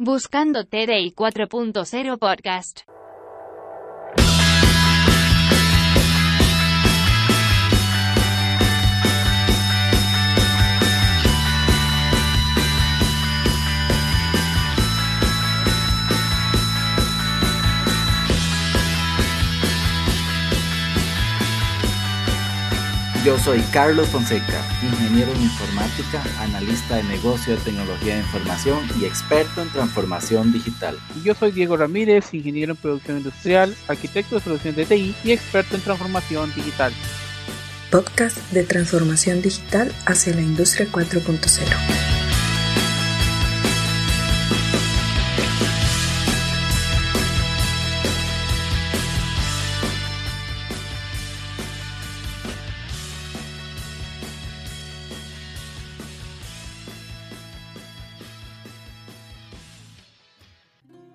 Buscando TDI 4.0 Podcast. Yo soy Carlos Fonseca, ingeniero en informática, analista de negocio de tecnología de información y experto en transformación digital. Y yo soy Diego Ramírez, ingeniero en producción industrial, arquitecto de soluciones de TI y experto en transformación digital. Podcast de transformación digital hacia la industria 4.0.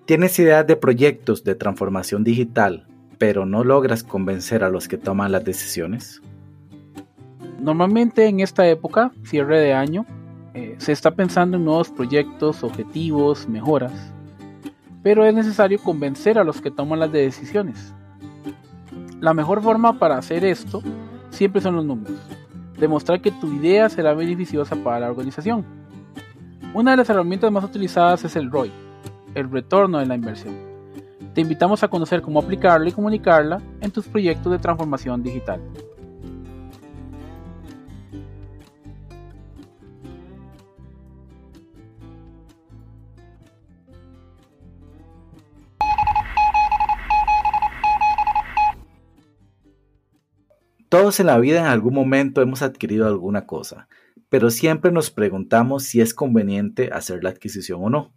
¿Tienes ideas de proyectos de transformación digital, pero no logras convencer a los que toman las decisiones? Normalmente en esta época, cierre de año, eh, se está pensando en nuevos proyectos, objetivos, mejoras, pero es necesario convencer a los que toman las decisiones. La mejor forma para hacer esto siempre son los números, demostrar que tu idea será beneficiosa para la organización. Una de las herramientas más utilizadas es el ROI, el retorno de la inversión. Te invitamos a conocer cómo aplicarla y comunicarla en tus proyectos de transformación digital. Todos en la vida en algún momento hemos adquirido alguna cosa, pero siempre nos preguntamos si es conveniente hacer la adquisición o no.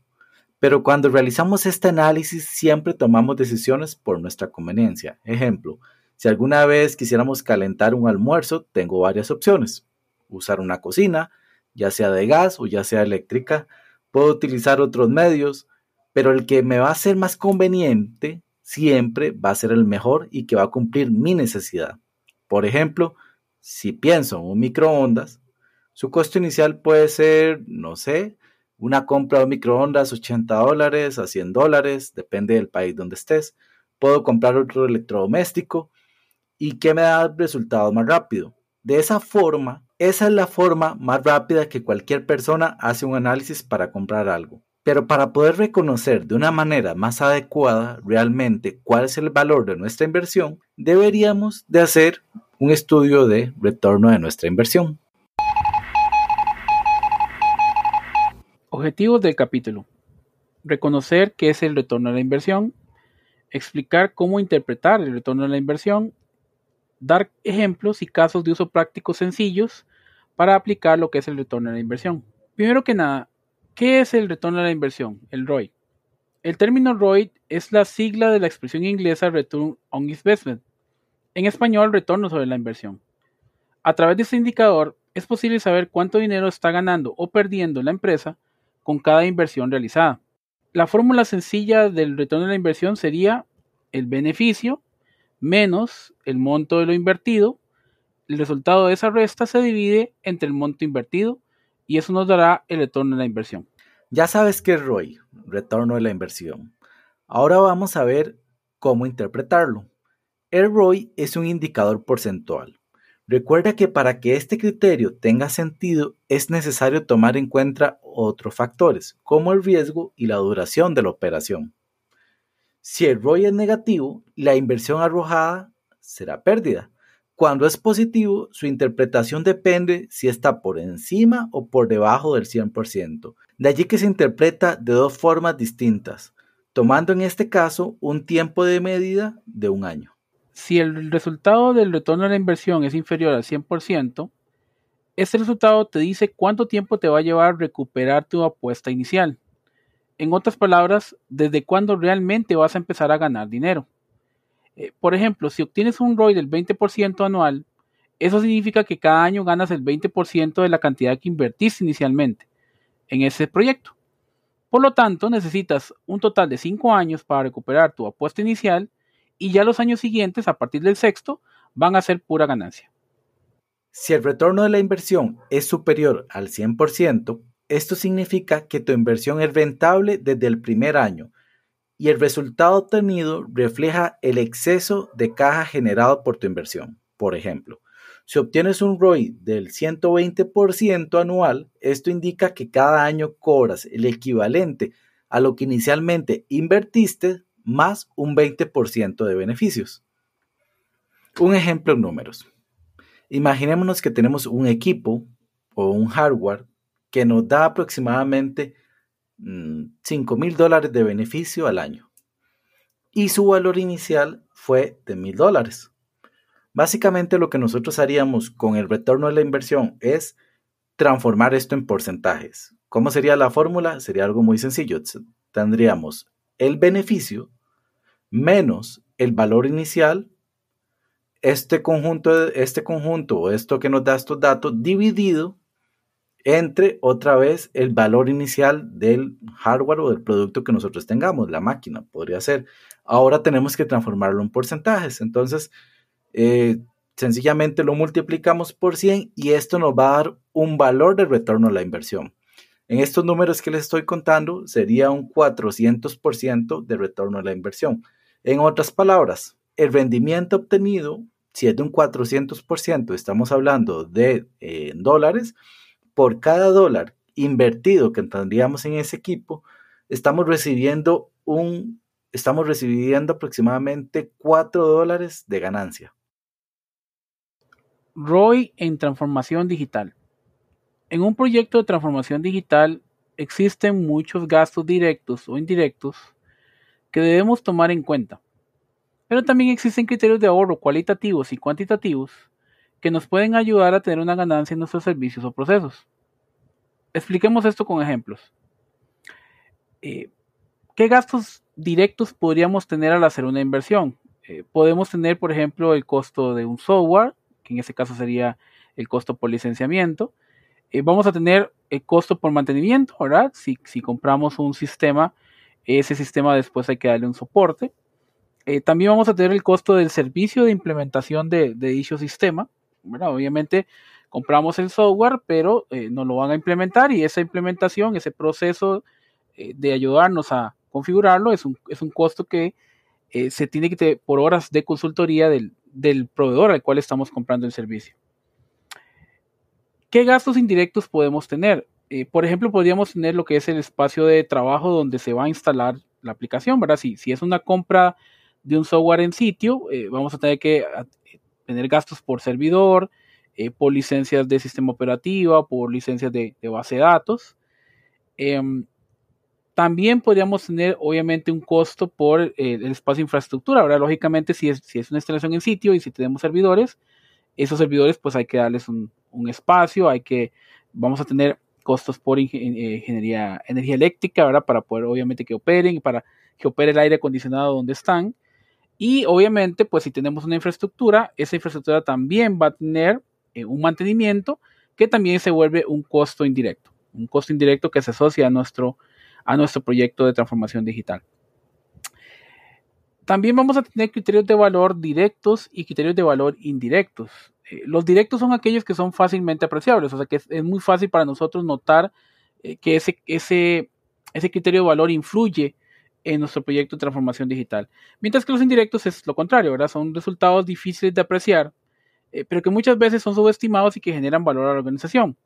Pero cuando realizamos este análisis siempre tomamos decisiones por nuestra conveniencia. Ejemplo, si alguna vez quisiéramos calentar un almuerzo, tengo varias opciones. Usar una cocina, ya sea de gas o ya sea eléctrica. Puedo utilizar otros medios, pero el que me va a ser más conveniente siempre va a ser el mejor y que va a cumplir mi necesidad. Por ejemplo, si pienso en un microondas, su costo inicial puede ser, no sé, una compra de microondas 80 dólares a 100 dólares, depende del país donde estés. Puedo comprar otro electrodoméstico y que me da resultados más rápido. De esa forma, esa es la forma más rápida que cualquier persona hace un análisis para comprar algo. Pero para poder reconocer de una manera más adecuada realmente cuál es el valor de nuestra inversión, deberíamos de hacer un estudio de retorno de nuestra inversión. Objetivos del capítulo. Reconocer qué es el retorno a la inversión, explicar cómo interpretar el retorno a la inversión, dar ejemplos y casos de uso práctico sencillos para aplicar lo que es el retorno a la inversión. Primero que nada, ¿qué es el retorno a la inversión? El ROI. El término ROI es la sigla de la expresión inglesa Return on Investment. En español, retorno sobre la inversión. A través de este indicador es posible saber cuánto dinero está ganando o perdiendo la empresa con cada inversión realizada. La fórmula sencilla del retorno de la inversión sería el beneficio menos el monto de lo invertido. El resultado de esa resta se divide entre el monto invertido y eso nos dará el retorno de la inversión. Ya sabes qué es ROI, retorno de la inversión. Ahora vamos a ver cómo interpretarlo. El ROI es un indicador porcentual. Recuerda que para que este criterio tenga sentido es necesario tomar en cuenta otros factores, como el riesgo y la duración de la operación. Si el ROI es negativo, la inversión arrojada será pérdida. Cuando es positivo, su interpretación depende si está por encima o por debajo del 100%. De allí que se interpreta de dos formas distintas, tomando en este caso un tiempo de medida de un año. Si el resultado del retorno de la inversión es inferior al 100%, este resultado te dice cuánto tiempo te va a llevar recuperar tu apuesta inicial. En otras palabras, desde cuándo realmente vas a empezar a ganar dinero. Eh, por ejemplo, si obtienes un ROI del 20% anual, eso significa que cada año ganas el 20% de la cantidad que invertiste inicialmente en ese proyecto. Por lo tanto, necesitas un total de 5 años para recuperar tu apuesta inicial y ya los años siguientes, a partir del sexto, van a ser pura ganancia. Si el retorno de la inversión es superior al 100%, esto significa que tu inversión es rentable desde el primer año y el resultado obtenido refleja el exceso de caja generado por tu inversión. Por ejemplo, si obtienes un ROI del 120% anual, esto indica que cada año cobras el equivalente a lo que inicialmente invertiste más un 20% de beneficios. Un ejemplo en números. Imaginémonos que tenemos un equipo o un hardware que nos da aproximadamente 5 mm, mil dólares de beneficio al año y su valor inicial fue de mil dólares. Básicamente lo que nosotros haríamos con el retorno de la inversión es transformar esto en porcentajes. ¿Cómo sería la fórmula? Sería algo muy sencillo. Tendríamos el beneficio menos el valor inicial, este conjunto, este conjunto o esto que nos da estos datos dividido entre otra vez el valor inicial del hardware o del producto que nosotros tengamos, la máquina podría ser. Ahora tenemos que transformarlo en porcentajes. Entonces, eh, sencillamente lo multiplicamos por 100 y esto nos va a dar un valor de retorno a la inversión. En estos números que les estoy contando, sería un 400% de retorno a la inversión. En otras palabras, el rendimiento obtenido, si es de un 400%, estamos hablando de eh, dólares, por cada dólar invertido que tendríamos en ese equipo, estamos recibiendo un, estamos recibiendo aproximadamente 4 dólares de ganancia. ROI en transformación digital. En un proyecto de transformación digital existen muchos gastos directos o indirectos que debemos tomar en cuenta. Pero también existen criterios de ahorro cualitativos y cuantitativos que nos pueden ayudar a tener una ganancia en nuestros servicios o procesos. Expliquemos esto con ejemplos. Eh, ¿Qué gastos directos podríamos tener al hacer una inversión? Eh, podemos tener, por ejemplo, el costo de un software, que en este caso sería el costo por licenciamiento. Eh, vamos a tener el costo por mantenimiento, ¿verdad? Si, compramos un sistema, ese sistema después hay que darle un soporte. también vamos a tener el costo del servicio de implementación de, dicho sistema, Obviamente compramos el software, pero eh, nos lo van a implementar y esa implementación, ese proceso eh, de ayudarnos a configurarlo es un, es un costo que eh, se tiene que tener por horas de consultoría del, del proveedor al cual estamos comprando el servicio. ¿Qué gastos indirectos podemos tener? Por ejemplo, podríamos tener lo que es el espacio de trabajo donde se va a instalar la aplicación, ¿verdad? Si, es una compra de un software en sitio, vamos a tener que tener gastos por servidor, eh, por licencias de sistema operativo, por licencias de, base de datos. Em, también podríamos tener, obviamente, un costo por eh, el espacio de infraestructura. Ahora, lógicamente, si es, si es una instalación en sitio y si tenemos servidores, esos servidores, pues hay que darles un, espacio, hay que, vamos a tener costos por eh, ingeniería, energía eléctrica, ¿verdad? Para poder, obviamente, que operen, para que opere el aire acondicionado donde están. Y obviamente, pues si tenemos una infraestructura, esa infraestructura también va a tener eh, un mantenimiento que también se vuelve un costo indirecto, un costo indirecto que se asocia a nuestro, a nuestro proyecto de transformación digital. También vamos a tener criterios de valor directos y criterios de valor indirectos. Eh, los directos son aquellos que son fácilmente apreciables, o sea que es, muy fácil para nosotros notar eh, que ese, ese, ese criterio de valor influye en nuestro proyecto de transformación digital. Mientras que los indirectos es lo contrario, ¿verdad? Son resultados difíciles de apreciar, eh, pero que muchas veces son subestimados y que generan valor a la organización.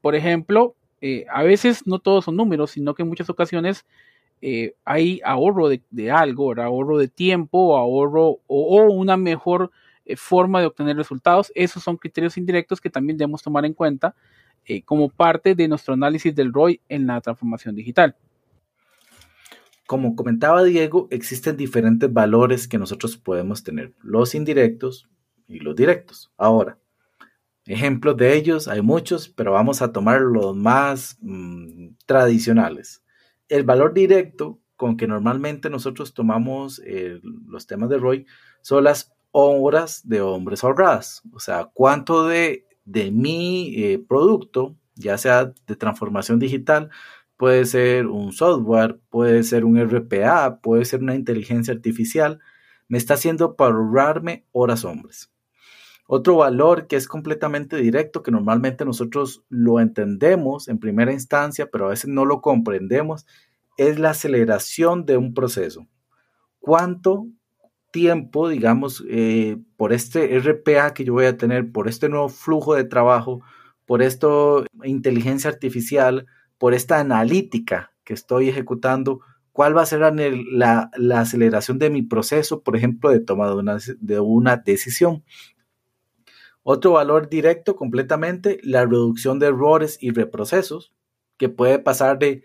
Por ejemplo, a veces no todos son números, sino que en muchas ocasiones hay ahorro de, algo, ahorro de tiempo, ahorro o, una mejor forma de obtener resultados. Esos son criterios indirectos que también debemos tomar en cuenta como parte de nuestro análisis del ROI en la transformación digital. Como comentaba Diego, existen diferentes valores que nosotros podemos tener, los indirectos y los directos. Ahora, ejemplos de ellos hay muchos, pero vamos a tomar los más mm, tradicionales. El valor directo con que normalmente nosotros tomamos eh, los temas de ROI son las horas de hombres ahorradas. O sea, cuánto de, de mi eh, producto, ya sea de transformación digital, puede ser un software, puede ser un RPA, puede ser una inteligencia artificial, me está haciendo para ahorrarme horas hombres. Otro valor que es completamente directo, que normalmente nosotros lo entendemos en primera instancia, pero a veces no lo comprendemos, es la aceleración de un proceso. ¿Cuánto tiempo, digamos, eh, por este RPA que yo voy a tener, por este nuevo flujo de trabajo, por esto inteligencia artificial, por esta analítica que estoy ejecutando, cuál va a ser la, aceleración de mi proceso, por ejemplo, de toma de una, de una decisión. Otro valor directo completamente, la reducción de errores y reprocesos, que puede pasar de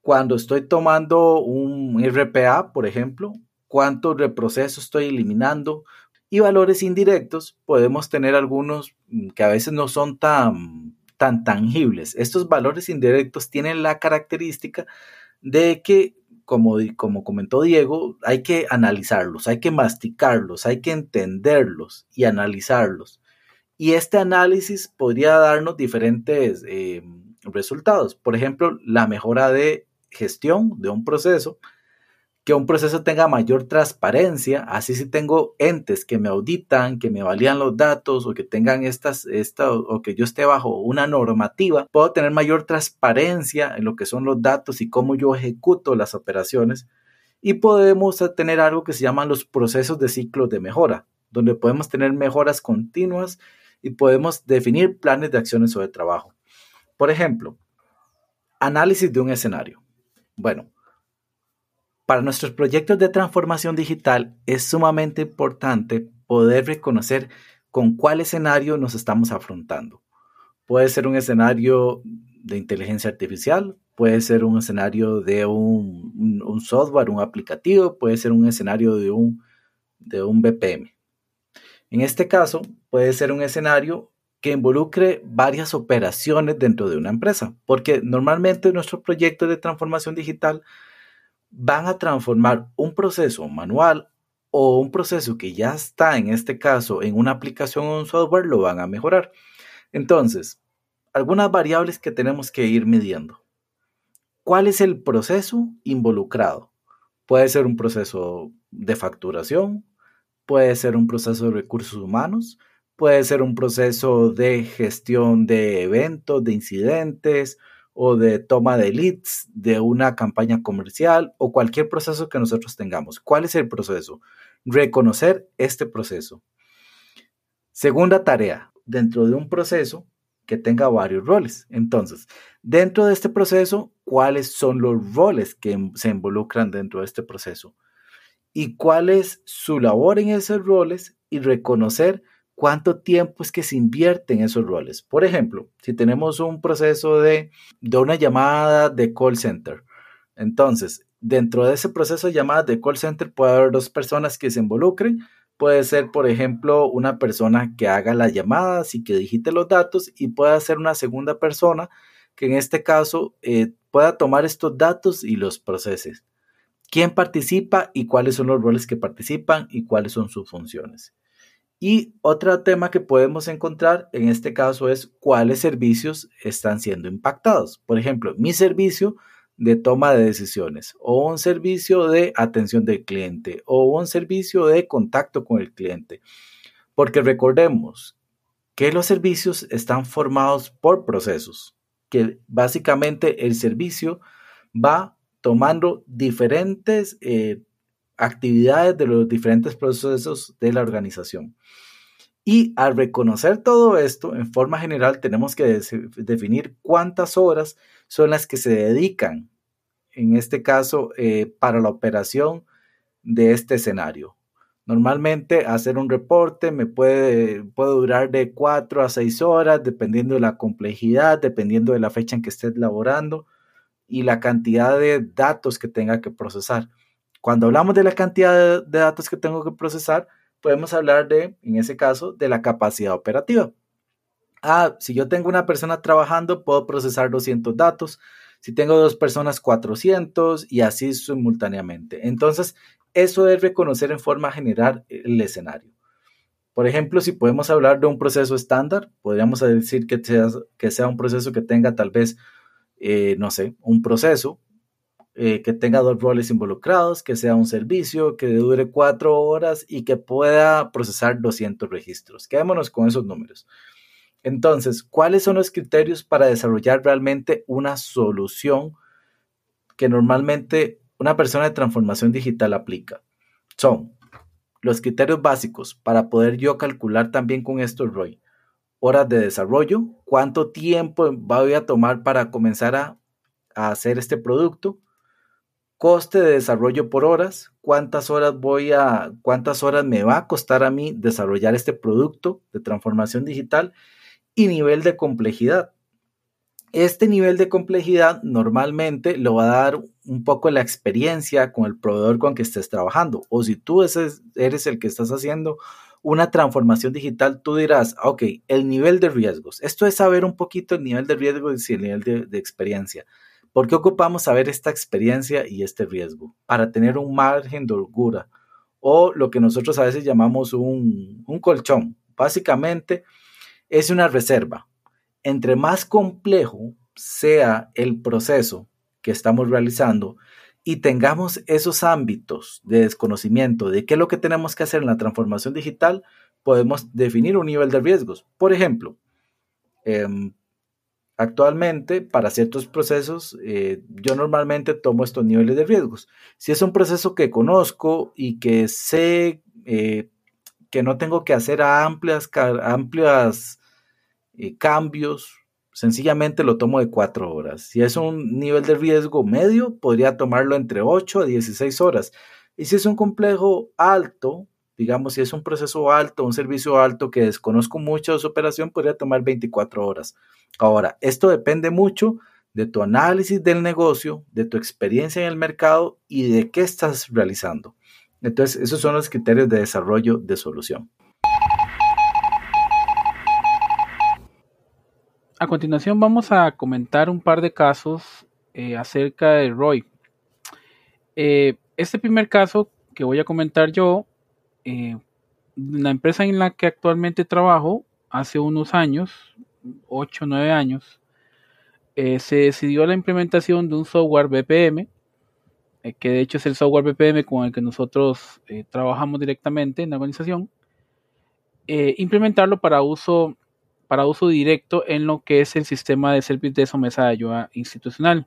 cuando estoy tomando un RPA, por ejemplo, cuántos reprocesos estoy eliminando. Y valores indirectos, podemos tener algunos mm, que a veces no son tan, tan tangibles. Estos valores indirectos tienen la característica de que, como, como comentó Diego, hay que analizarlos, hay que masticarlos, hay que entenderlos y analizarlos. Y este análisis podría darnos diferentes eh, resultados. Por ejemplo, la mejora de gestión de un proceso, que un proceso tenga mayor transparencia, así si tengo entes que me auditan, que me valían los datos o que tengan estas, esta, o que yo esté bajo una normativa, puedo tener mayor transparencia en lo que son los datos y cómo yo ejecuto las operaciones y podemos tener algo que se llaman los procesos de ciclo de mejora, donde podemos tener mejoras continuas y podemos definir planes de acciones o de trabajo. Por ejemplo, análisis de un escenario. Bueno, para nuestros proyectos de transformación digital es sumamente importante poder reconocer con cuál escenario nos estamos afrontando. Puede ser un escenario de inteligencia artificial, puede ser un escenario de un, software, un aplicativo, puede ser un escenario de un, de un BPM. En este caso, puede ser un escenario que involucre varias operaciones dentro de una empresa, porque normalmente nuestros proyectos de transformación digital van a transformar un proceso manual o un proceso que ya está, en este caso, en una aplicación o un software, lo van a mejorar. Entonces, algunas variables que tenemos que ir midiendo. ¿Cuál es el proceso involucrado? Puede ser un proceso de facturación, puede ser un proceso de recursos humanos, Puede ser un proceso de gestión de eventos, de incidentes o de toma de leads de una campaña comercial o cualquier proceso que nosotros tengamos. ¿Cuál es el proceso? Reconocer este proceso. Segunda tarea, dentro de un proceso que tenga varios roles. Entonces, dentro de este proceso, ¿cuáles son los roles que se involucran dentro de este proceso? ¿Y cuál es su labor en esos roles? Y reconocer cuánto tiempo es que se invierte en esos roles. Por ejemplo, si tenemos un proceso de, de una llamada de call center, entonces, dentro de ese proceso de llamada de call center puede haber dos personas que se involucren. Puede ser, por ejemplo, una persona que haga las llamadas y que digite los datos y puede ser una segunda persona que en este caso eh, pueda tomar estos datos y los procese. ¿Quién participa y cuáles son los roles que participan y cuáles son sus funciones? Y otro tema que podemos encontrar en este caso es cuáles servicios están siendo impactados. Por ejemplo, mi servicio de toma de decisiones o un servicio de atención del cliente o un servicio de contacto con el cliente. Porque recordemos que los servicios están formados por procesos, que básicamente el servicio va tomando diferentes eh, actividades de los diferentes procesos de la organización. Y al reconocer todo esto, en forma general, tenemos que definir cuántas horas son las que se dedican, en este caso, eh, para la operación de este escenario. Normalmente hacer un reporte me puede, puede durar de 4 a 6 horas, dependiendo de la complejidad, dependiendo de la fecha en que esté elaborando y la cantidad de datos que tenga que procesar. Cuando hablamos de la cantidad de, datos que tengo que procesar, podemos hablar de, en ese caso, de la capacidad operativa. Ah, si yo tengo una persona trabajando, puedo procesar 200 datos. Si tengo dos personas, 400 y así simultáneamente. Entonces, eso es reconocer en forma general el escenario. Por ejemplo, si podemos hablar de un proceso estándar, podríamos decir que sea, un proceso que tenga tal vez, eh, no sé, un proceso eh, que tenga dos roles involucrados, que sea un servicio, que dure cuatro horas y que pueda procesar 200 registros. Quedémonos con esos números. Entonces, ¿cuáles son los criterios para desarrollar realmente una solución que normalmente una persona de transformación digital aplica? Son los criterios básicos para poder yo calcular también con esto, Roy. Horas de desarrollo, cuánto tiempo voy a tomar para comenzar a, a hacer este producto, coste de desarrollo por horas, cuántas horas voy a, cuántas horas me va a costar a mí desarrollar este producto de transformación digital y nivel de complejidad. Este nivel de complejidad normalmente lo va a dar un poco la experiencia con el proveedor con que estés trabajando. O si tú eres el que estás haciendo una transformación digital, tú dirás, ok, el nivel de riesgos. Esto es saber un poquito el nivel de riesgos y el nivel de experiencia. ¿Por qué ocupamos saber esta experiencia y este riesgo? Para tener un margen de holgura o lo que nosotros a veces llamamos un, colchón. Básicamente es una reserva. Entre más complejo sea el proceso que estamos realizando y tengamos esos ámbitos de desconocimiento de qué es lo que tenemos que hacer en la transformación digital, podemos definir un nivel de riesgos. Por ejemplo, eh, Actualmente, para ciertos procesos, eh, yo normalmente tomo estos niveles de riesgos. Si es un proceso que conozco y que sé eh, que no tengo que hacer amplias, eh, cambios, sencillamente lo tomo de cuatro horas. Si es un nivel de riesgo medio, podría tomarlo entre 8 a 16 horas. Y si es un complejo alto, digamos, si es un proceso alto, un servicio alto que desconozco mucho de su operación, podría tomar 24 horas. Ahora, esto depende mucho de tu análisis del negocio, de tu experiencia en el mercado y de qué estás realizando. Entonces, esos son los criterios de desarrollo de solución. A continuación vamos a comentar un par de casos eh, acerca de ROI. Eh, este primer caso que voy a comentar yo eh, la empresa en la que actualmente trabajo, hace unos años, 8 o 9 años, eh, se decidió la implementación de un software BPM, eh, que de hecho es el software BPM con el que nosotros trabajamos directamente en la organización, implementarlo para uso, para uso directo en lo que es el sistema de servicio de mesa de ayuda institucional.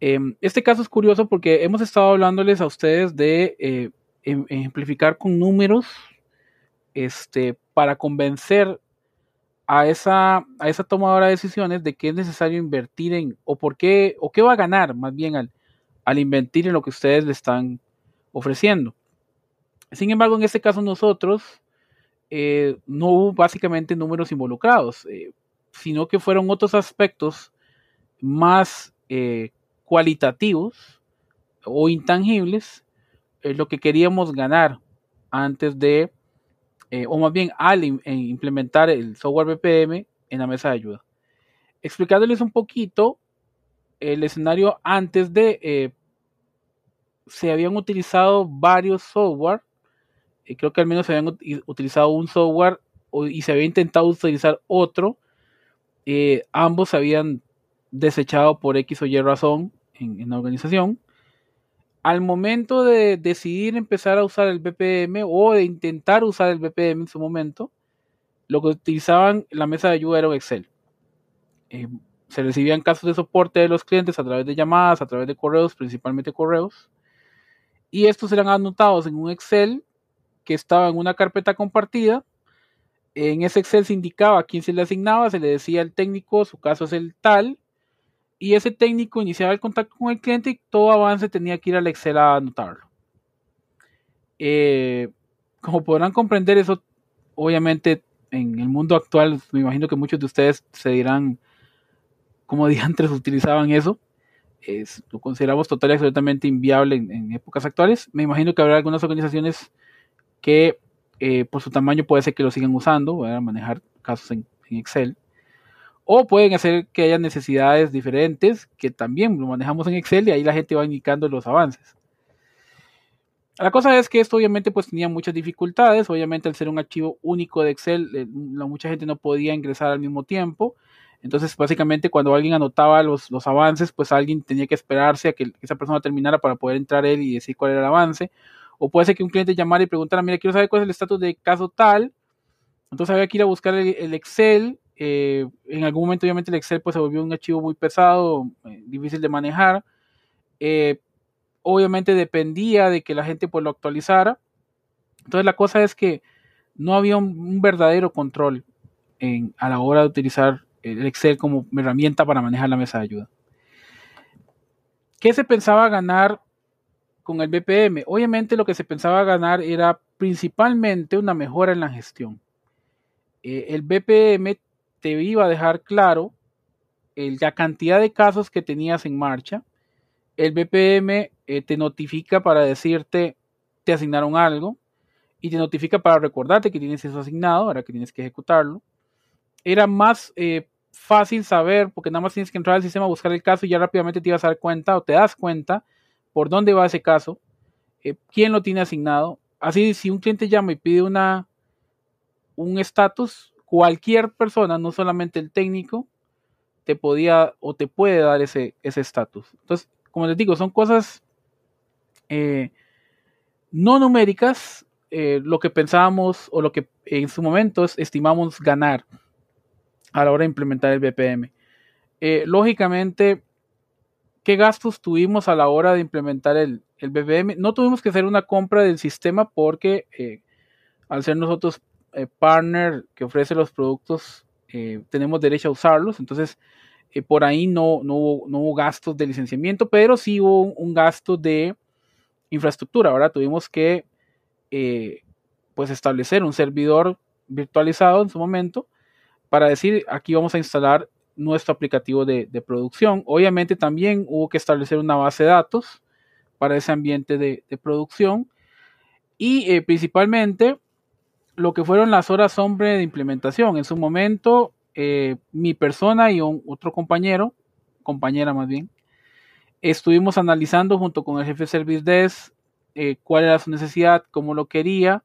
Em, este caso es curioso porque hemos estado hablándoles a ustedes de ejemplificar con números este, para convencer a esa, a esa tomadora de decisiones de que es necesario invertir en, o por qué, o qué va a ganar más bien al, al invertir en lo que ustedes le están ofreciendo. Sin embargo, en este caso nosotros eh, no hubo básicamente números involucrados, eh, sino que fueron otros aspectos más eh, cualitativos o intangibles es lo que queríamos ganar antes de, eh, o más bien al eh, implementar el software BPM en la mesa de ayuda. Explicándoles un poquito el escenario antes de, eh, se habían utilizado varios software, creo que al menos se habían utilizado un software y se había intentado utilizar otro, ambos se habían desechado por X o Y razón en la organización al momento de decidir empezar a usar el BPM o de intentar usar el BPM en su momento, lo que utilizaban la mesa de ayuda era Excel. Eh, se recibían casos de soporte de los clientes a través de llamadas, a través de correos, principalmente correos, y estos eran anotados en un Excel que estaba en una carpeta compartida. En ese Excel se indicaba a quién se le asignaba, se le decía al técnico, su caso es el tal, y ese técnico iniciaba el contacto con el cliente y todo avance tenía que ir al Excel a anotarlo. Eh, como podrán comprender, eso obviamente en el mundo actual, me imagino que muchos de ustedes se dirán cómo diantres utilizaban eso. lo consideramos total y absolutamente inviable en, épocas actuales. Me imagino que habrá algunas organizaciones que eh, por su tamaño puede ser que lo sigan usando, a manejar casos en Excel. O pueden hacer que haya necesidades diferentes que también lo manejamos en Excel y ahí la gente va indicando los avances. La cosa es que esto obviamente pues tenía muchas dificultades, obviamente al ser un archivo único de Excel, eh, mucha gente no podía ingresar al mismo tiempo, Entonces, básicamente, cuando alguien anotaba los, los avances, pues alguien tenía que esperarse a que esa persona terminara para poder entrar él y decir cuál era el avance. O puede ser que un cliente llamara y preguntara, mira, quiero saber cuál es el estatus de caso tal. Entonces había que ir a buscar el, Excel. Eh, en algún momento, obviamente, el Excel pues, se volvió un archivo muy pesado, eh, difícil de manejar. Eh, obviamente dependía de que la gente pues, lo actualizara. Entonces la cosa es que no había un, verdadero control a la hora de utilizar el Excel como herramienta para manejar la mesa de ayuda. ¿Qué se pensaba ganar con el BPM? Obviamente lo que se pensaba ganar era principalmente una mejora en la gestión. El BPM te iba a dejar claro la cantidad de casos que tenías en marcha. El BPM eh, te notifica para decirte te asignaron algo y te notifica para recordarte que tienes eso asignado, ahora que tienes que ejecutarlo. Era más eh, fácil saber, porque nada más tienes que entrar al sistema, buscar el caso y ya rápidamente te ibas a dar cuenta o te das cuenta por dónde va ese caso, eh, quién lo tiene asignado. Así, si un cliente llama y pide una, un estatus, cualquier persona, no solamente el técnico, te podía o te puede dar ese estatus. Entonces, como les digo, son cosas eh, no numéricas, eh, lo que pensábamos o lo que en su momento estimamos ganar a la hora de implementar el BPM. Eh, lógicamente, ¿qué gastos tuvimos a la hora de implementar el, el BPM? No tuvimos que hacer una compra del sistema porque al ser nosotros partner que ofrece los productos, tenemos derecho a usarlos. Entonces, por ahí no, no, hubo, gastos de licenciamiento, pero sí hubo un, gasto de infraestructura. Ahora tuvimos que pues establecer un servidor virtualizado en su momento para decir aquí vamos a instalar nuestro aplicativo de, producción. Obviamente también hubo que establecer una base de datos para ese ambiente de, producción y eh, principalmente lo que fueron las horas hombre de implementación. En su momento, eh, mi persona y otro compañero, compañera más bien, estuvimos analizando junto con el jefe Service Desk eh, cuál era su necesidad, cómo lo quería,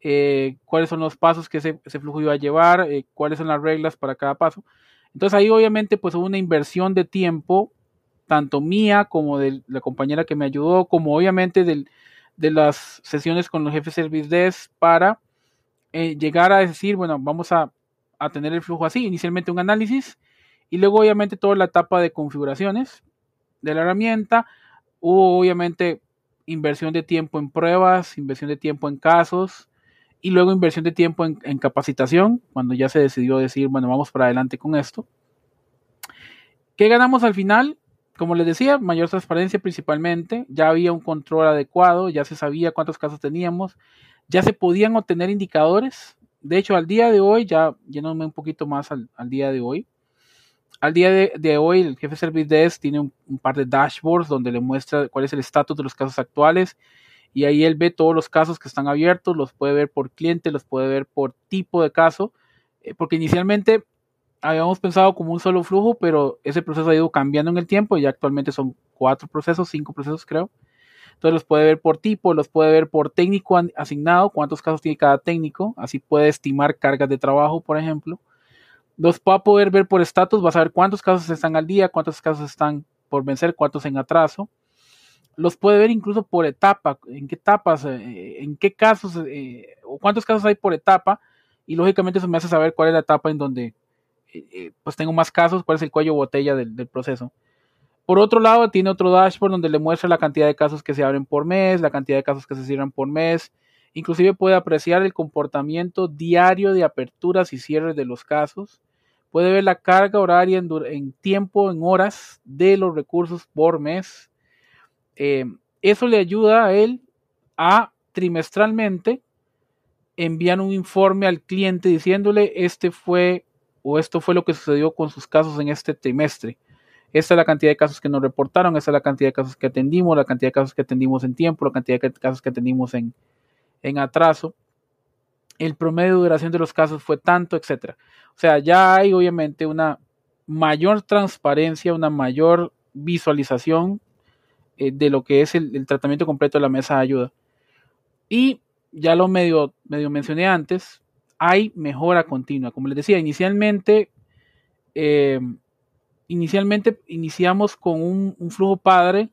eh, cuáles son los pasos que ese, flujo iba a llevar, cuáles son las reglas para cada paso. Entonces ahí obviamente pues hubo una inversión de tiempo, tanto mía como de la compañera que me ayudó, como obviamente de las sesiones con los jefes Service Desk para eh, llegar a decir, bueno, vamos a, a tener el flujo así, inicialmente un análisis y luego obviamente toda la etapa de configuraciones de la herramienta, hubo obviamente inversión de tiempo en pruebas, inversión de tiempo en casos, y luego inversión de tiempo en, capacitación, cuando ya se decidió decir, bueno, vamos para adelante con esto. ¿Qué ganamos al final? Como les decía, mayor transparencia principalmente, ya había un control adecuado, ya se sabía cuántos casos teníamos, ya se podían obtener indicadores. De hecho, al día de hoy, ya yéndome un poquito más al, día de hoy, al día de, hoy el jefe Service Desk tiene un, par de dashboards donde le muestra cuál es el estatus de los casos actuales y ahí él ve todos los casos que están abiertos, los puede ver por cliente, los puede ver por tipo de caso, eh, porque inicialmente habíamos pensado como un solo flujo, pero ese proceso ha ido cambiando en el tiempo y actualmente son cuatro procesos, cinco procesos creo. Entonces los puede ver por tipo, los puede ver por técnico asignado, cuántos casos tiene cada técnico, así puede estimar cargas de trabajo, por ejemplo. Los va a poder ver por estatus, va a saber cuántos casos están al día, cuántos casos están por vencer, cuántos en atraso los puede ver incluso por etapa, en qué etapas, eh, en qué casos, eh, o cuántos casos hay por etapa, y lógicamente eso me hace saber cuál es la etapa en donde eh, pues tengo más casos, cuál es el cuello botella del, proceso. Por otro lado, tiene otro dashboard donde le muestra la cantidad de casos que se abren por mes, la cantidad de casos que se cierran por mes, inclusive puede apreciar el comportamiento diario de aperturas y cierres de los casos, puede ver la carga horaria en tiempo, en horas de los recursos por mes, eh, eso le ayuda a él a trimestralmente enviar un informe al cliente diciéndole este fue o esto fue lo que sucedió con sus casos en este trimestre. Esta es la cantidad de casos que nos reportaron, esta es la cantidad de casos que atendimos, la cantidad de casos que atendimos en tiempo, la cantidad de casos que atendimos en, en atraso. El promedio de duración de los casos fue tanto, etcétera. O sea, ya hay obviamente una mayor transparencia, una mayor visualización eh, de lo que es el, tratamiento completo de la mesa de ayuda. Y ya lo medio, medio mencioné antes, hay mejora continua. Como les decía, inicialmente eh, inicialmente iniciamos con un, flujo padre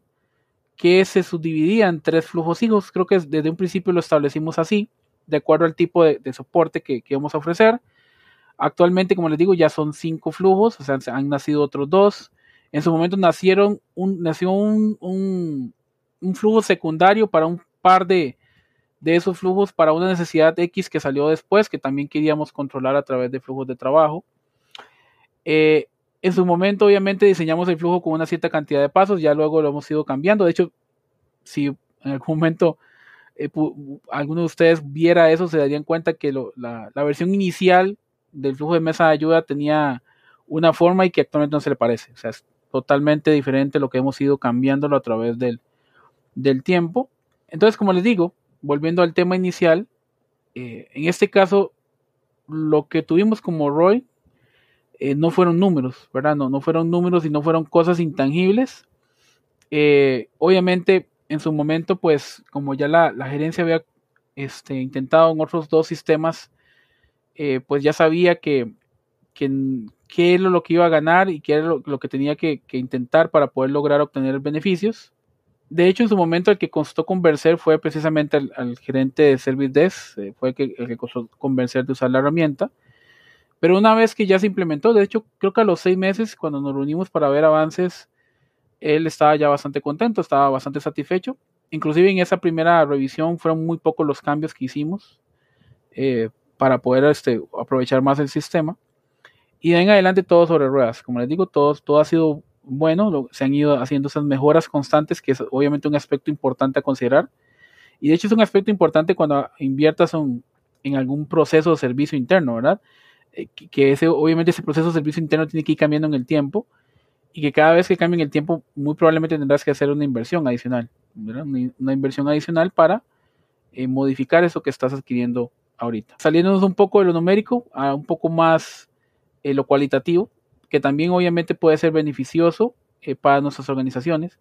que se subdividía en tres flujos hijos. Creo que desde un principio lo establecimos así, de acuerdo al tipo de, soporte que, que vamos a ofrecer. Actualmente, como les digo, ya son cinco flujos, o sea, han nacido otros dos. En su momento nacieron nació un, flujo secundario para un par de, de esos flujos para una necesidad X que salió después, que también queríamos controlar a través de flujos de trabajo. Eh, en su momento, obviamente, diseñamos el flujo con una cierta cantidad de pasos, ya luego lo hemos ido cambiando. De hecho, si en algún momento eh, alguno de ustedes viera eso, se darían cuenta que la, versión inicial del flujo de mesa de ayuda tenía una forma y que actualmente no se le parece. O sea, es totalmente diferente lo que hemos ido cambiándolo a través del, del tiempo. Entonces, como les digo, volviendo al tema inicial, eh, en este caso, lo que tuvimos como ROI eh, no fueron números, ¿verdad? No, no fueron números y no fueron cosas intangibles. Eh, obviamente, en su momento, pues, como ya la, la gerencia había este, intentado en otros dos sistemas, eh, pues ya sabía que, que, qué era lo que iba a ganar y qué era lo, lo que tenía que, intentar para poder lograr obtener beneficios. De hecho, en su momento el que costó convencer fue precisamente al, gerente de Service Desk, fue el que, el que, costó convencer de usar la herramienta. Pero una vez que ya se implementó, de hecho, creo que a los seis meses, cuando nos reunimos para ver avances, él estaba ya bastante contento, estaba bastante satisfecho. Inclusive en esa primera revisión fueron muy pocos los cambios que hicimos eh, para poder este, aprovechar más el sistema. Y de en adelante todo sobre ruedas. Como les digo, todo, todo ha sido bueno, se han ido haciendo esas mejoras constantes, que es obviamente un aspecto importante a considerar. Y de hecho es un aspecto importante cuando inviertas en, algún proceso de servicio interno, ¿verdad? Eh, que, ese, obviamente ese proceso de servicio interno tiene que ir cambiando en el tiempo y que cada vez que cambie en el tiempo muy probablemente tendrás que hacer una inversión adicional. Una, inversión adicional para eh, modificar eso que estás adquiriendo ahorita. Saliéndonos un poco de lo numérico a un poco más eh, lo cualitativo, que también obviamente puede ser beneficioso eh, para nuestras organizaciones.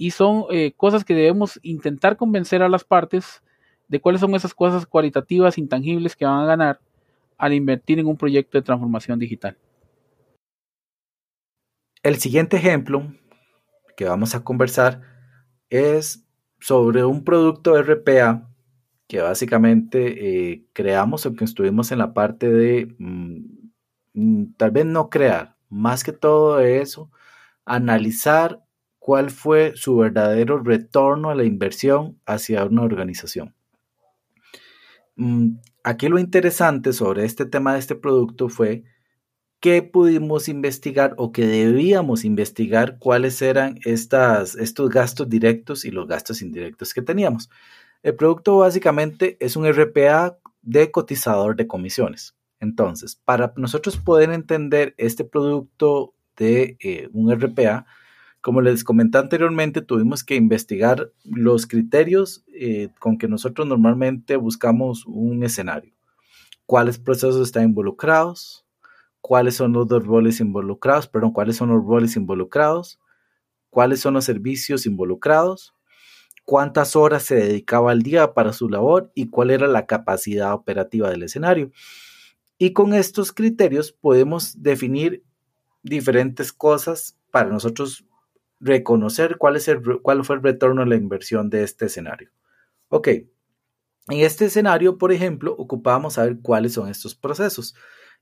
Y son cosas que debemos intentar convencer a las partes de cuáles son esas cosas cualitativas, intangibles que van a ganar al invertir en un proyecto de transformación digital. El siguiente ejemplo que vamos a conversar es sobre un producto RPA que básicamente eh, creamos o que estuvimos en la parte de mmm, Mm, tal vez no crear, más que todo eso, analizar cuál fue su verdadero retorno a la inversión hacia una organización. Aquí lo interesante sobre este tema de este producto fue que pudimos investigar o que debíamos investigar cuáles eran estas, estos gastos directos y los gastos indirectos que teníamos. El producto básicamente es un RPA de cotizador de comisiones. Entonces, para nosotros poder entender este producto de eh, un RPA, como les comenté anteriormente, tuvimos que investigar los criterios eh, con que nosotros normalmente buscamos un escenario. ¿Cuáles procesos están involucrados? ¿Cuáles son los dos roles involucrados? Perdón, ¿cuáles son los roles involucrados? ¿Cuáles son los servicios involucrados? ¿Cuántas horas se dedicaba al día para su labor? ¿Y cuál era la capacidad operativa del escenario? Y con estos criterios podemos definir diferentes cosas para nosotros reconocer cuál, es el, cuál fue el retorno a la inversión de este escenario. Ok, en este escenario, por ejemplo, ocupábamos saber cuáles son estos procesos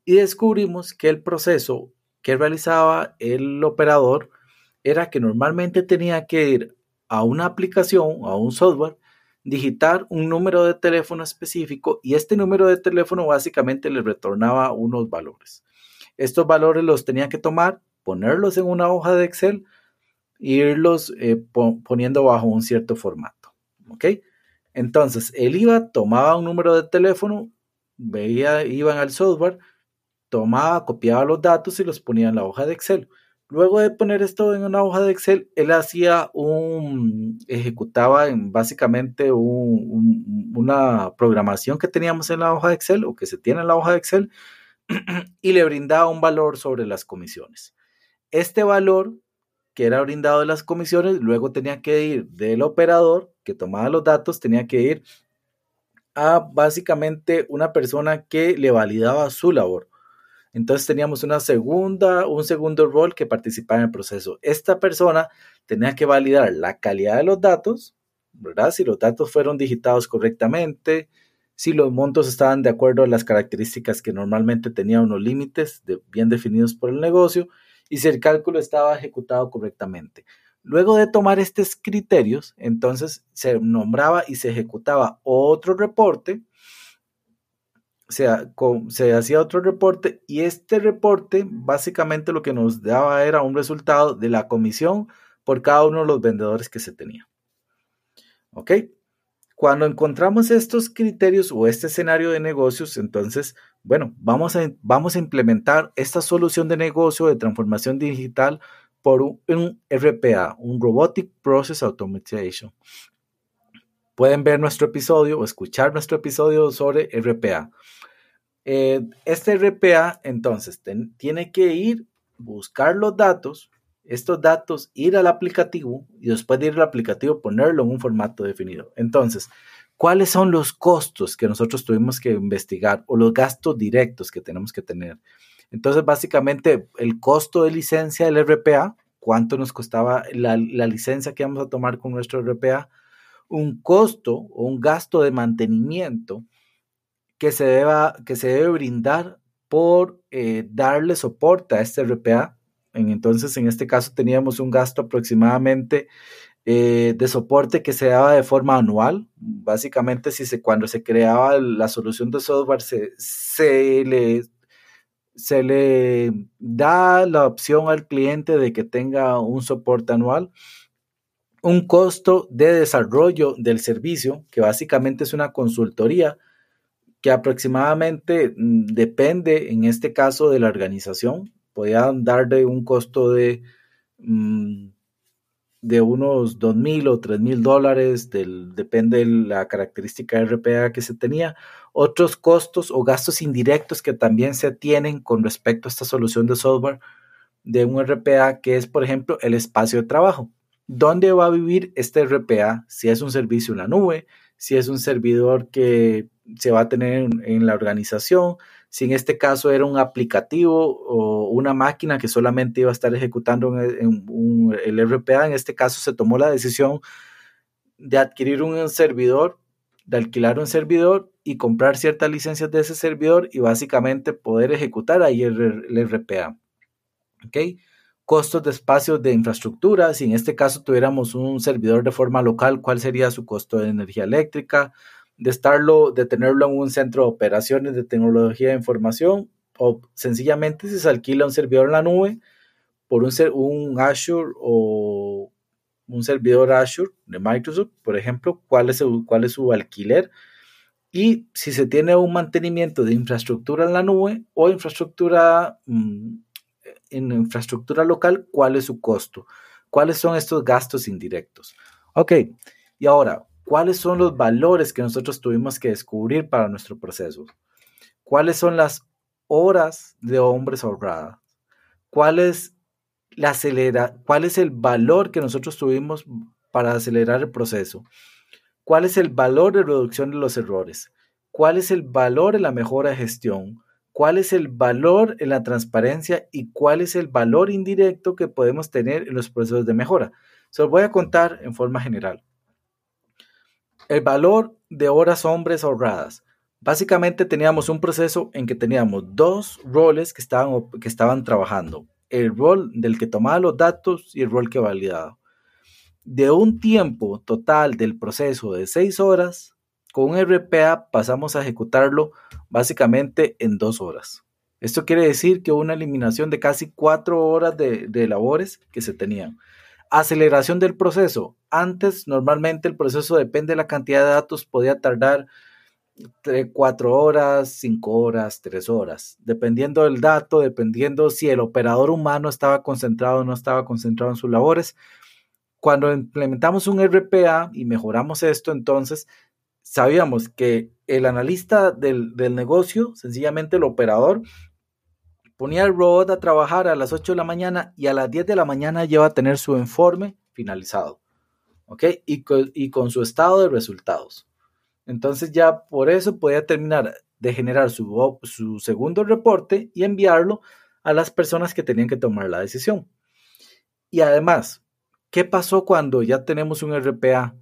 y descubrimos que el proceso que realizaba el operador era que normalmente tenía que ir a una aplicación, a un software, digitar un número de teléfono específico y este número de teléfono básicamente le retornaba unos valores. Estos valores los tenía que tomar, ponerlos en una hoja de Excel irlos eh, poniendo bajo un cierto formato. ¿Ok? Entonces, él iba, tomaba un número de teléfono, veía, iban al software, tomaba, copiaba los datos y los ponía en la hoja de Excel. Luego de poner esto en una hoja de Excel, él hacía un, ejecutaba en básicamente un, un, una programación que teníamos en la hoja de Excel o que se tiene en la hoja de Excel y le brindaba un valor sobre las comisiones. Este valor que era brindado de las comisiones, luego tenía que ir del operador que tomaba los datos, tenía que ir a básicamente una persona que le validaba su labor. Entonces teníamos una segunda, un segundo rol que participaba en el proceso. Esta persona tenía que validar la calidad de los datos, ¿verdad? Si los datos fueron digitados correctamente, si los montos estaban de acuerdo a las características que normalmente tenían unos límites bien definidos por el negocio y si el cálculo estaba ejecutado correctamente. Luego de tomar estos criterios, entonces se nombraba y se ejecutaba otro reporte, se, se hacía otro reporte y este reporte básicamente lo que nos daba era un resultado de la comisión por cada uno de los vendedores que se tenía. ¿Ok? Cuando encontramos estos criterios o este escenario de negocios, entonces, bueno, vamos a, vamos a implementar esta solución de negocio de transformación digital por un, RPA, un Robotic Process Automation. Pueden ver nuestro episodio o escuchar nuestro episodio sobre RPA. Eh, este RPA, entonces, tiene que ir, buscar los datos, estos datos, ir al aplicativo y después de ir al aplicativo ponerlo en un formato definido. Entonces, ¿cuáles son los costos que nosotros tuvimos que investigar o los gastos directos que tenemos que tener? Entonces, básicamente, el costo de licencia del RPA, cuánto nos costaba la, licencia que vamos a tomar con nuestro RPA, un costo o un gasto de mantenimiento que se, deba, que se debe brindar por eh, darle soporte a este RPA entonces, en este caso teníamos un gasto aproximadamente eh, de soporte que se daba de forma anual. Básicamente, si se, cuando se creaba la solución de software, se, se, le, se le da la opción al cliente de que tenga un soporte anual. Un costo de desarrollo del servicio, que básicamente es una consultoría, que aproximadamente mm, depende, en este caso, de la organización podían darle un costo de, mm, de unos dos mil o tres mil dólares, del, depende de la característica RPA que se tenía. Otros costos o gastos indirectos que también se tienen con respecto a esta solución de software de un RPA, que es, por ejemplo, el espacio de trabajo. ¿Dónde va a vivir este RPA? Si es un servicio en la nube, si es un servidor que se va a tener en la organización, si en este caso era un aplicativo o una máquina que solamente iba a estar ejecutando el RPA, en este caso se tomó la decisión de adquirir un servidor, de alquilar un servidor y comprar ciertas licencias de ese servidor y básicamente poder ejecutar ahí el, RPA. ¿Ok? Costos de espacios de infraestructura, si en este caso tuviéramos un servidor de forma local, ¿cuál sería su costo de energía eléctrica? De estarlo, de tenerlo en un centro de operaciones de tecnología de información o sencillamente si se alquila un servidor en la nube por un, un Azure o un servidor Azure de Microsoft, por ejemplo, cuál es, cuál es su alquiler y si se tiene un mantenimiento de infraestructura en la nube o infraestructura mm, en infraestructura local, cuál es su costo, cuáles son estos gastos indirectos. Ok, y ahora, cuáles son los valores que nosotros tuvimos que descubrir para nuestro proceso, cuáles son las horas de hombres ahorradas, cuál es, la acelera, cuál es el valor que nosotros tuvimos para acelerar el proceso, cuál es el valor de reducción de los errores, cuál es el valor en la mejora de gestión, cuál es el valor en la transparencia y cuál es el valor indirecto que podemos tener en los procesos de mejora. Se los voy a contar en forma general. El valor de horas hombres ahorradas. Básicamente teníamos un proceso en que teníamos dos roles que estaban, que estaban trabajando. El rol del que tomaba los datos y el rol que validaba. De un tiempo total del proceso de seis horas, con un RPA pasamos a ejecutarlo básicamente en dos horas. Esto quiere decir que hubo una eliminación de casi cuatro horas de, de labores que se tenían. Aceleración del proceso. Antes, normalmente el proceso depende de la cantidad de datos, podía tardar cuatro horas, cinco horas, tres horas, dependiendo del dato, dependiendo si el operador humano estaba concentrado o no estaba concentrado en sus labores. Cuando implementamos un RPA y mejoramos esto, entonces sabíamos que el analista del, del negocio, sencillamente el operador, ponía el robot a trabajar a las 8 de la mañana y a las 10 de la mañana lleva a tener su informe finalizado. ¿Ok? Y con, y con su estado de resultados. Entonces ya por eso podía terminar de generar su, su segundo reporte y enviarlo a las personas que tenían que tomar la decisión. Y además, ¿qué pasó cuando ya tenemos un RPA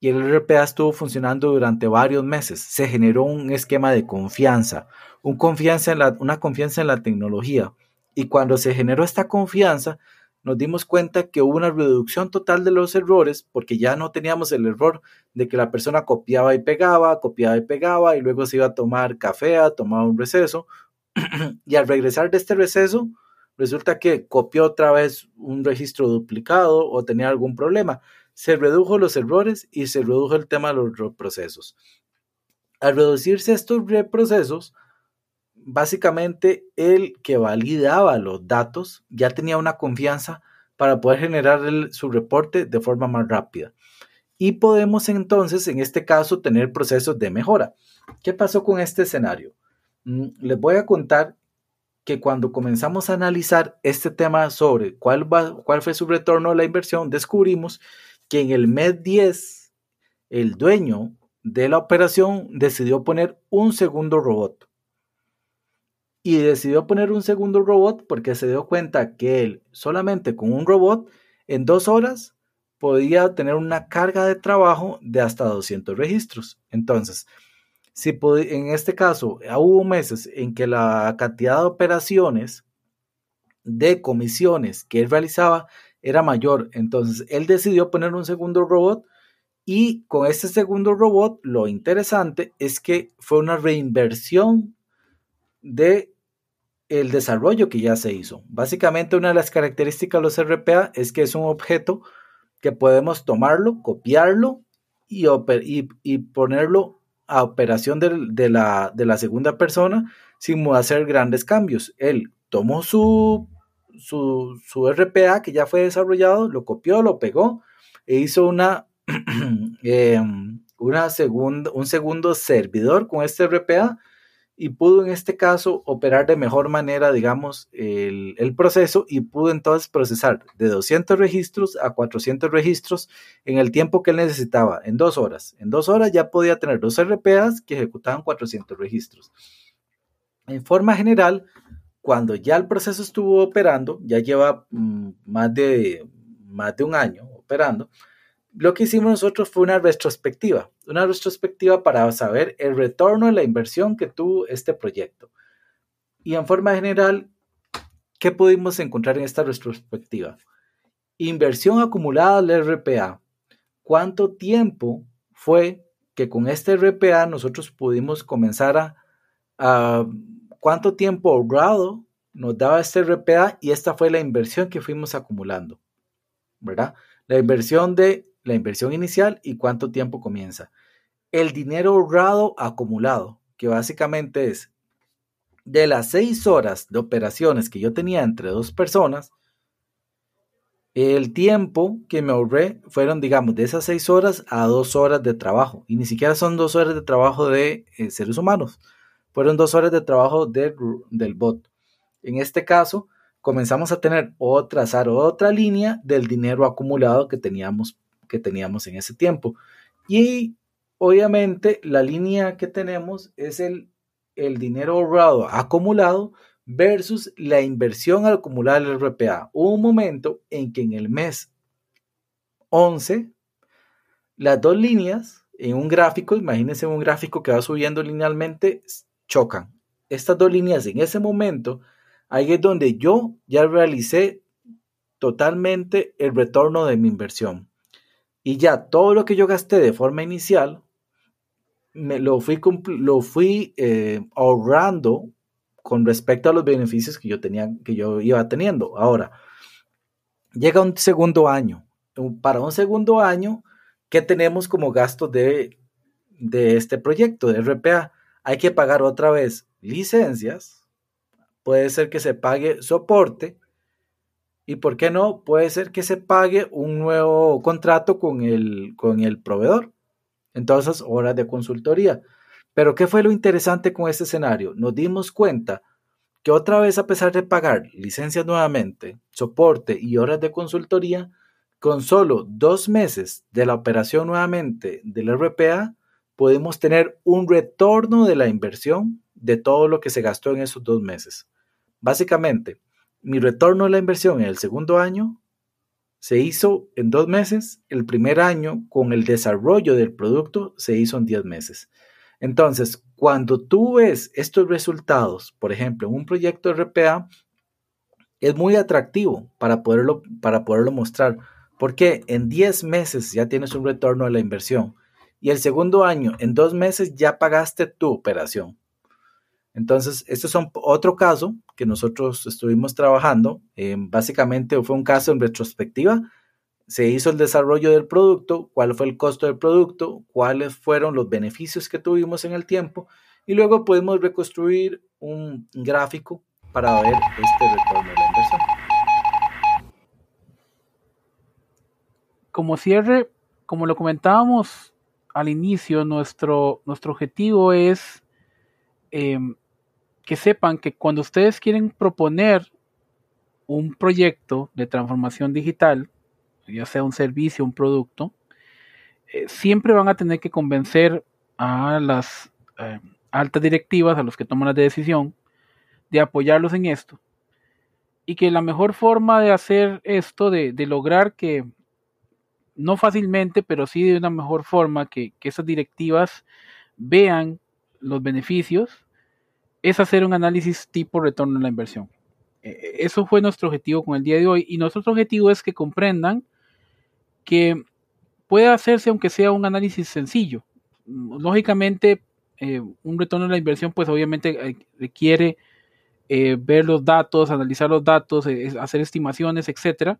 y el RPA estuvo funcionando durante varios meses? Se generó un esquema de confianza, una confianza en la tecnología. Y cuando se generó esta confianza, nos dimos cuenta que hubo una reducción total de los errores porque ya no teníamos el error de que la persona copiaba y pegaba, copiaba y pegaba y luego se iba a tomar café, a tomar un receso. y al regresar de este receso, resulta que copió otra vez un registro duplicado o tenía algún problema. Se redujo los errores y se redujo el tema de los reprocesos. Al reducirse estos reprocesos, básicamente el que validaba los datos ya tenía una confianza para poder generar su reporte de forma más rápida. Y podemos entonces, en este caso, tener procesos de mejora. ¿Qué pasó con este escenario? Mm, les voy a contar que cuando comenzamos a analizar este tema sobre cuál, cuál fue su retorno a la inversión, descubrimos que en el mes 10 el dueño de la operación decidió poner un segundo robot. Y decidió poner un segundo robot porque se dio cuenta que él solamente con un robot en dos horas podía tener una carga de trabajo de hasta 200 registros. Entonces, si en este caso hubo meses en que la cantidad de operaciones de comisiones que él realizaba era mayor, entonces él decidió poner un segundo robot y con este segundo robot lo interesante es que fue una reinversión de el desarrollo que ya se hizo. Básicamente una de las características de los RPA es que es un objeto que podemos tomarlo, copiarlo y, ponerlo a operación de, la, segunda persona sin hacer grandes cambios. Él tomó su, su, RPA que ya fue desarrollado, lo copió, lo pegó e hizo una, em, una un segundo servidor con este RPA y pudo en este caso operar de mejor manera, digamos, el, proceso y pudo entonces procesar de 200 registros a 400 registros en el tiempo que él necesitaba, en dos horas. En dos horas ya podía tener dos RPAs que ejecutaban 400 registros. En forma general, cuando ya el proceso estuvo operando, ya lleva mm, más, de, más de un año operando, lo que hicimos nosotros fue una retrospectiva, una retrospectiva para saber el retorno de la inversión que tuvo este proyecto. Y en forma general, ¿qué pudimos encontrar en esta retrospectiva? Inversión acumulada al RPA. ¿Cuánto tiempo fue que con este RPA nosotros pudimos comenzar a, a cuánto tiempo ahorrado nos daba este RPA y esta fue la inversión que fuimos acumulando, ¿verdad? La inversión de la inversión inicial y cuánto tiempo comienza. El dinero ahorrado acumulado, que básicamente es de las seis horas de operaciones que yo tenía entre dos personas, el tiempo que me ahorré fueron, digamos, de esas seis horas a dos horas de trabajo. Y ni siquiera son dos horas de trabajo de eh, seres humanos. Fueron dos horas de trabajo del bot. En este caso, comenzamos a tener otra, otra línea del dinero acumulado que teníamos que teníamos en ese tiempo. Y obviamente la línea que tenemos es el, el dinero ahorrado acumulado versus la inversión acumulada del RPA. Hubo un momento en que en el mes 11, las dos líneas en un gráfico, imagínense un gráfico que va subiendo linealmente, chocan. Estas dos líneas en ese momento, ahí es donde yo ya realicé totalmente el retorno de mi inversión y ya todo lo que yo gasté de forma inicial, me lo fui, lo fui eh, ahorrando con respecto a los beneficios que yo, tenía, que yo iba teniendo. Ahora, llega un segundo año. Para un segundo año, ¿qué tenemos como gasto de, de este proyecto de RPA? Hay que pagar otra vez licencias, puede ser que se pague soporte, y por qué no, puede ser que se pague un nuevo contrato con el, con el proveedor. Entonces, horas de consultoría. Pero ¿qué fue lo interesante con este escenario? Nos dimos cuenta que otra vez, a pesar de pagar licencias nuevamente, soporte y horas de consultoría, con solo dos meses de la operación nuevamente del RPA, podemos tener un retorno de la inversión de todo lo que se gastó en esos dos meses. Básicamente, mi retorno de la inversión en el segundo año se hizo en dos meses, el primer año con el desarrollo del producto se hizo en diez meses. Entonces, cuando tú ves estos resultados, por ejemplo, en un proyecto RPA, es muy atractivo para poderlo, para poderlo mostrar, porque en 10 meses ya tienes un retorno de la inversión y el segundo año, en dos meses ya pagaste tu operación. Entonces, este es otro caso que nosotros estuvimos trabajando. básicamente fue un caso en retrospectiva. Se hizo el desarrollo del producto, cuál fue el costo del producto, cuáles fueron los beneficios que tuvimos en el tiempo y luego podemos reconstruir un gráfico para ver este retorno de la inversión. Como cierre, como lo comentábamos al inicio, nuestro, nuestro objetivo es em, que sepan que cuando ustedes quieren proponer un proyecto de transformación digital, ya sea un servicio, un producto, eh, siempre van a tener que convencer a las eh, altas directivas, a los que toman la decisión, de apoyarlos en esto. Y que la mejor forma de hacer esto, de, lograr que, no fácilmente, pero sí de una mejor forma, que, que esas directivas vean los beneficios, es hacer un análisis tipo retorno a la inversión. E, e, eso fue nuestro objetivo con el día de hoy y nuestro objetivo es que comprendan que puede hacerse aunque sea un análisis sencillo. Lógicamente, eh, un retorno a la inversión pues obviamente eh, requiere eh, ver los datos, analizar los datos, hacer estimaciones, etcétera.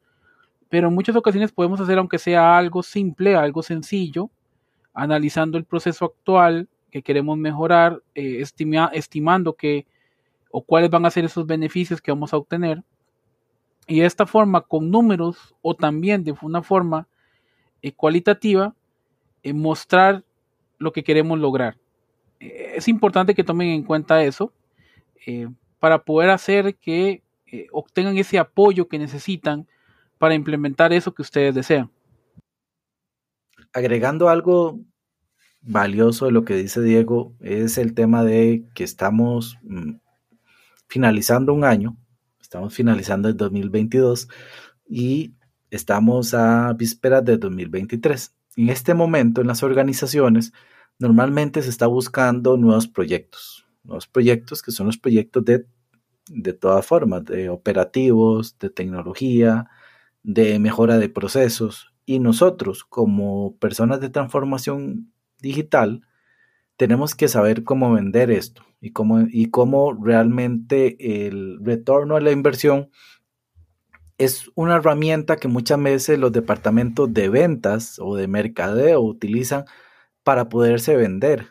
Pero en muchas ocasiones podemos hacer, aunque sea algo simple, algo sencillo, analizando el proceso actual que queremos mejorar, eh, estimando que o cuáles van a ser esos beneficios que vamos a obtener. Y de esta forma, con números o también de una forma cualitativa, mostrar lo que queremos lograr. es importante que tomen en cuenta eso para poder hacer que eh, obtengan ese apoyo que necesitan para implementar eso que ustedes desean. Agregando algo valioso de lo que dice Diego, es el tema de que estamos mm, finalizando un año, estamos finalizando el 2022 y estamos a vísperas de 2023. En este momento en las organizaciones normalmente se está buscando nuevos proyectos, nuevos proyectos que son los proyectos de de todas formas, de operativos, de tecnología, de mejora de procesos. Y nosotros, como personas de transformación digital, tenemos que saber cómo vender esto y cómo, y cómo realmente el retorno a la inversión es una herramienta que muchas veces los departamentos de ventas o de mercadeo utilizan para poderse vender.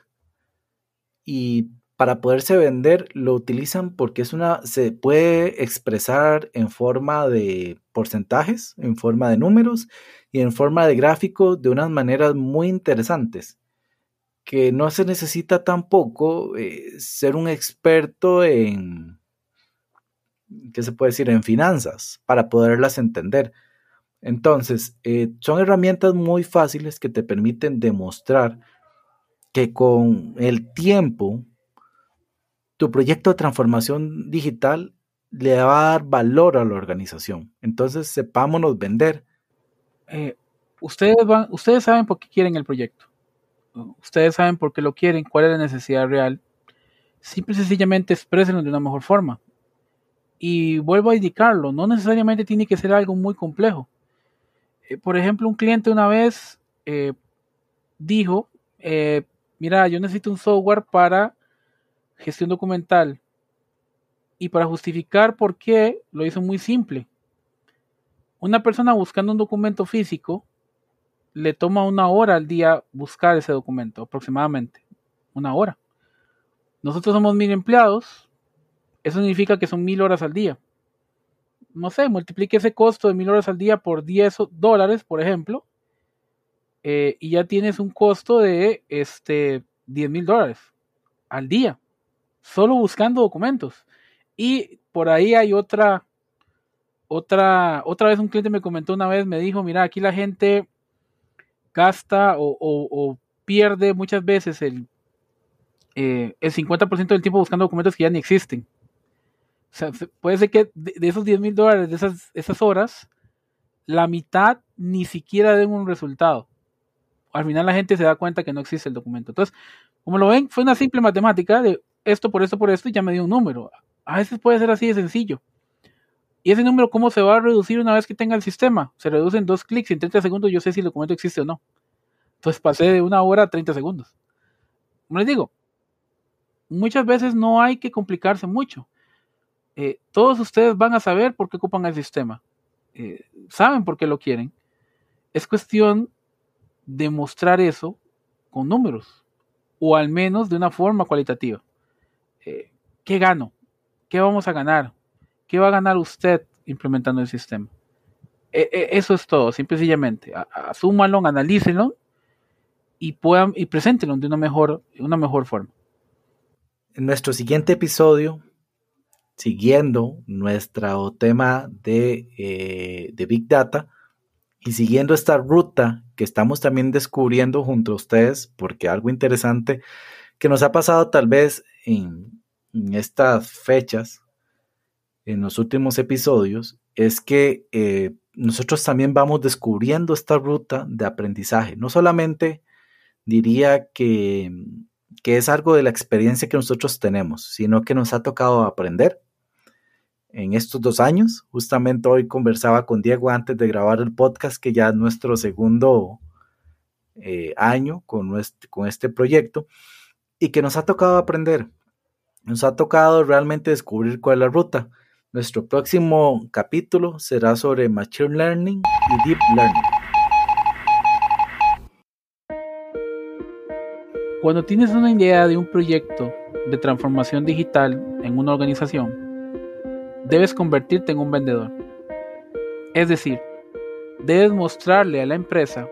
Y para poderse vender lo utilizan porque es una se puede expresar en forma de porcentajes, en forma de números y en forma de gráficos de unas maneras muy interesantes que no se necesita tampoco eh, ser un experto en ¿qué se puede decir? en finanzas para poderlas entender. Entonces, eh, son herramientas muy fáciles que te permiten demostrar que con el tiempo tu proyecto de transformación digital le va a dar valor a la organización. Entonces, sepámonos vender. Eh, ustedes, van, ustedes saben por qué quieren el proyecto. Ustedes saben por qué lo quieren, cuál es la necesidad real. Simple y sencillamente de una mejor forma. Y vuelvo a indicarlo, no necesariamente tiene que ser algo muy complejo. Eh, por ejemplo, un cliente una vez eh, dijo, mira, yo necesito un software para gestión documental. Y para justificar por qué, lo hizo muy simple. Una persona buscando un documento físico le toma una hora al día buscar ese documento, aproximadamente. Una hora. Nosotros somos mil empleados. Eso significa que son mil horas al día. No sé, multiplique ese costo de mil horas al día por 10 dólares, por ejemplo. Eh, y ya tienes un costo de este, 10 mil dólares al día solo buscando documentos. Y por ahí hay otra, otra, otra vez un cliente me comentó una vez, me dijo, mira, aquí la gente gasta o, pierde muchas veces el, eh, el 50% del tiempo buscando documentos que ya ni existen. O sea, puede ser que de, esos 10 mil dólares, de esas, esas horas, la mitad ni siquiera den un resultado. Al final la gente se da cuenta que no existe el documento. Entonces, como lo ven, fue una simple matemática de esto por esto por esto y ya me dio un número. A veces puede ser así de sencillo. ¿Y ese número cómo se va a reducir una vez que tenga el sistema? Se reduce en dos clics en 30 segundos yo sé si el documento existe o no. Entonces pasé de una hora a 30 segundos. Como les digo, muchas veces no hay que complicarse mucho. Eh, todos ustedes van a saber por qué ocupan el sistema. Eh, saben por qué lo quieren. Es cuestión de mostrar eso con números o al menos de una forma cualitativa. Eh, ¿Qué gano? ¿Qué vamos a ganar? ¿Qué va a ganar usted implementando el sistema? E, e, eso es todo, simple y sencillamente. Asúmalo, analícenlo y puedan y preséntenlo de una mejor, una mejor forma. En nuestro siguiente episodio, siguiendo nuestro tema de, eh, de Big Data y siguiendo esta ruta que estamos también descubriendo junto a ustedes, porque algo interesante que nos ha pasado tal vez en, en estas fechas en los últimos episodios es que eh, nosotros también vamos descubriendo esta ruta de aprendizaje. No solamente diría que, que es algo de la experiencia que nosotros tenemos, sino que nos ha tocado aprender en estos dos años. Justamente hoy conversaba con Diego antes de grabar el podcast, que ya es nuestro segundo eh, año con, con este proyecto, y que nos ha tocado aprender. Nos ha tocado realmente descubrir cuál es la ruta. Nuestro próximo capítulo será sobre Machine Learning y Deep Learning. Cuando tienes una idea de un proyecto de transformación digital en una organización, debes convertirte en un vendedor. Es decir, debes mostrarle a la empresa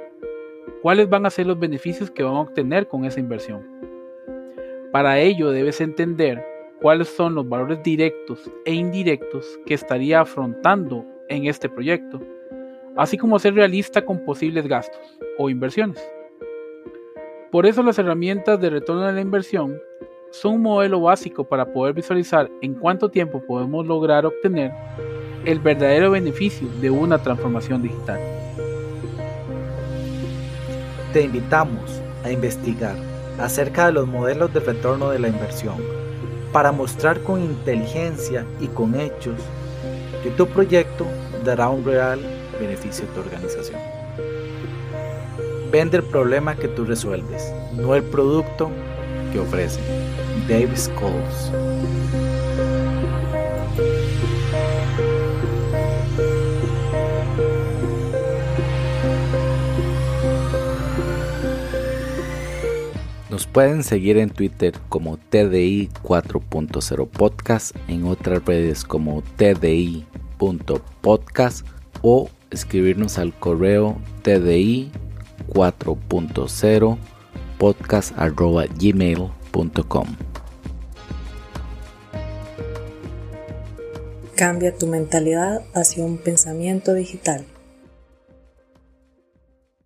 cuáles van a ser los beneficios que van a obtener con esa inversión. Para ello debes entender cuáles son los valores directos e indirectos que estaría afrontando en este proyecto, así como ser realista con posibles gastos o inversiones. Por eso las herramientas de retorno de la inversión son un modelo básico para poder visualizar en cuánto tiempo podemos lograr obtener el verdadero beneficio de una transformación digital. Te invitamos a investigar acerca de los modelos de retorno de la inversión para mostrar con inteligencia y con hechos que tu proyecto dará un real beneficio a tu organización. Vende el problema que tú resuelves, no el producto que ofrece. Davis Coles. Nos pueden seguir en Twitter como TDI 4.0 Podcast, en otras redes como TDI.podcast o escribirnos al correo TDI 4.0 podcast.gmail.com. Cambia tu mentalidad hacia un pensamiento digital.